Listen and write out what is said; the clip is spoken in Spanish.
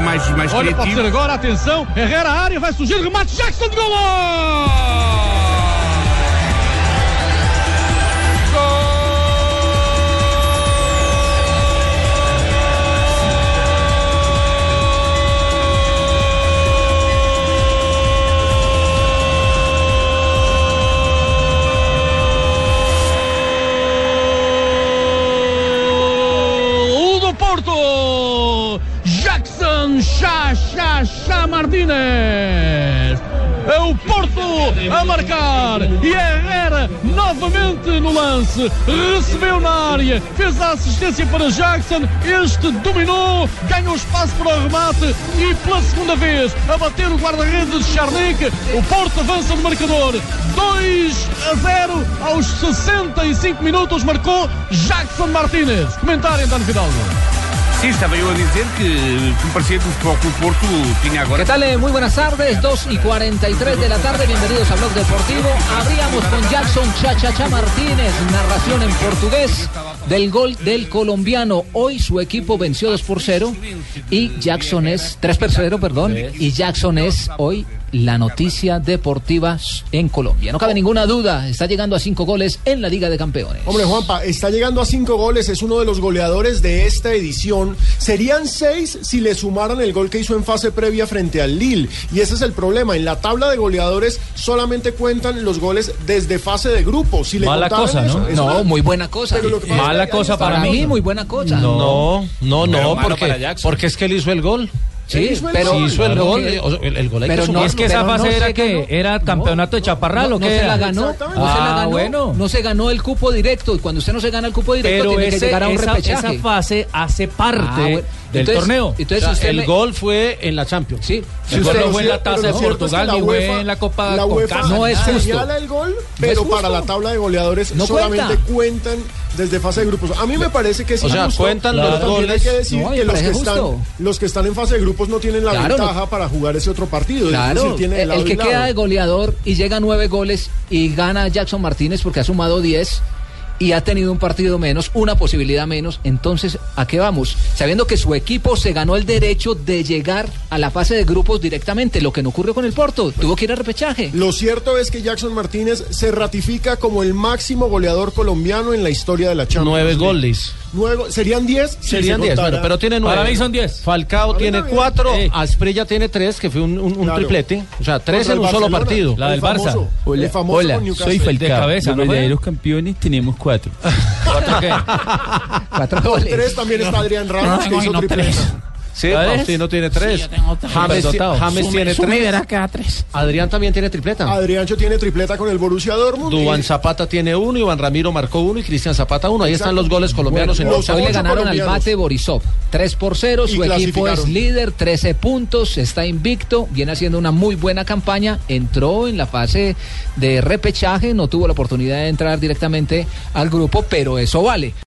mais, mais Olha, pode criativo. ser agora, atenção, Herrera a área, vai surgir, remate, Jackson de! Gol Chá, Chá, Chá Martínez! É o Porto a marcar e Herrera novamente no lance. Recebeu na área, fez a assistência para Jackson. Este dominou, ganhou espaço para o remate e pela segunda vez a bater o guarda-redes de Charnic. O Porto avança no marcador 2 a 0 aos 65 minutos. Marcou Jackson Martínez. Comentário, António Fidalgo. Eu a dizer que, tinha agora. ¿Qué tal? Eh, Muy buenas tardes, 2 y 43 de la tarde, bienvenidos a Blog Deportivo. Abríamos con Jackson Chachacha Martínez, narración en portugués del gol del colombiano. Hoy su equipo venció 2 por 0 y Jackson es 3 por 0, perdón, y Jackson es hoy la noticia deportiva en Colombia. No cabe ninguna duda, está llegando a 5 goles en la Liga de Campeones. Hombre, Juanpa, está llegando a cinco goles, es uno de los goleadores de esta edición. Serían seis si le sumaran el gol que hizo en fase previa frente al Lille. Y ese es el problema. En la tabla de goleadores solamente cuentan los goles desde fase de grupo. Si le Mala cosa, ¿no? eso, No, muy buena cosa. Mala cosa para Para mí. mí, muy buena cosa. No, no, no, malo porque, para Jackson. porque es que él hizo el gol. Sí, hizo el pero Si hizo el gol, que- o sea, el, el gol pero que no- es que esa fase no era que era campeonato de chaparral No, o no qué se la ganó, no Exactamente. se la Ah, ganó, bueno. no se ganó el cupo directo y cuando usted no se gana el cupo directo Pero tiene que ese- llegar a un esa, repechaje. esa fase hace parte Ah, bueno. Del Entonces- torneo. Entonces O sea, usted el me- gol fue en la Champions. sí, El gol no fue en la taza de Portugal, ni fue en la Copa la UEFA. No es justo. señala el gol, pero para la tabla de goleadores No solamente cuenta. cuentan desde fase de grupos. A mí me parece que es O sea, cuentan los goles. Hay que decir No, que los que, están, los que están en fase de grupos no tienen la Claro, no. ventaja para jugar ese otro partido. es Claro, decir, tiene de el, el que queda de goleador y llega a nueve goles y gana Jackson Martínez porque ha sumado 10 y ha tenido un partido menos, una posibilidad menos, entonces ¿a qué vamos? Sabiendo que su equipo se ganó el derecho de llegar a la fase de grupos directamente, lo que no ocurrió con el Porto, tuvo que ir a repechaje. Lo cierto es que Jackson Martínez se ratifica como el máximo goleador colombiano en la historia de la Champions. Nueve goles. Nueve- serían 10. si Serían se 10, contara- bueno, pero tiene nueve. Para mí son 10. Falcao mí tiene cuatro, Sí. Asprilla tiene tres, que fue un, un- un Claro. triplete. O sea, tres Contra en un solo partido. La del El famoso, Barça. el famoso hola, Newcastle. soy Falcao. De cabeza, ¿no verdaderos campeones tenemos cuatro. ¿Cuatro qué? Cuatro goles. tres también está Adrián Ramos, que hizo tripleta. Sí, ¿Sabes? Faustino tiene tres. Sí, yo tengo tres. James. James tiene tres. Adrián también tiene tripleta. Adriancho tiene tripleta con el Borussia Dortmund. Dubán y- Zapata tiene uno, Iván Ramiro marcó uno y Cristian Zapata uno. Ahí están los goles colombianos en Bueno, los los Hoy le ganaron al bate Borisov. 3 por 0, Y su equipo es líder, 13 puntos, está invicto, viene haciendo una muy buena campaña, entró en la fase de repechaje, no tuvo la oportunidad de entrar directamente al grupo, pero eso vale.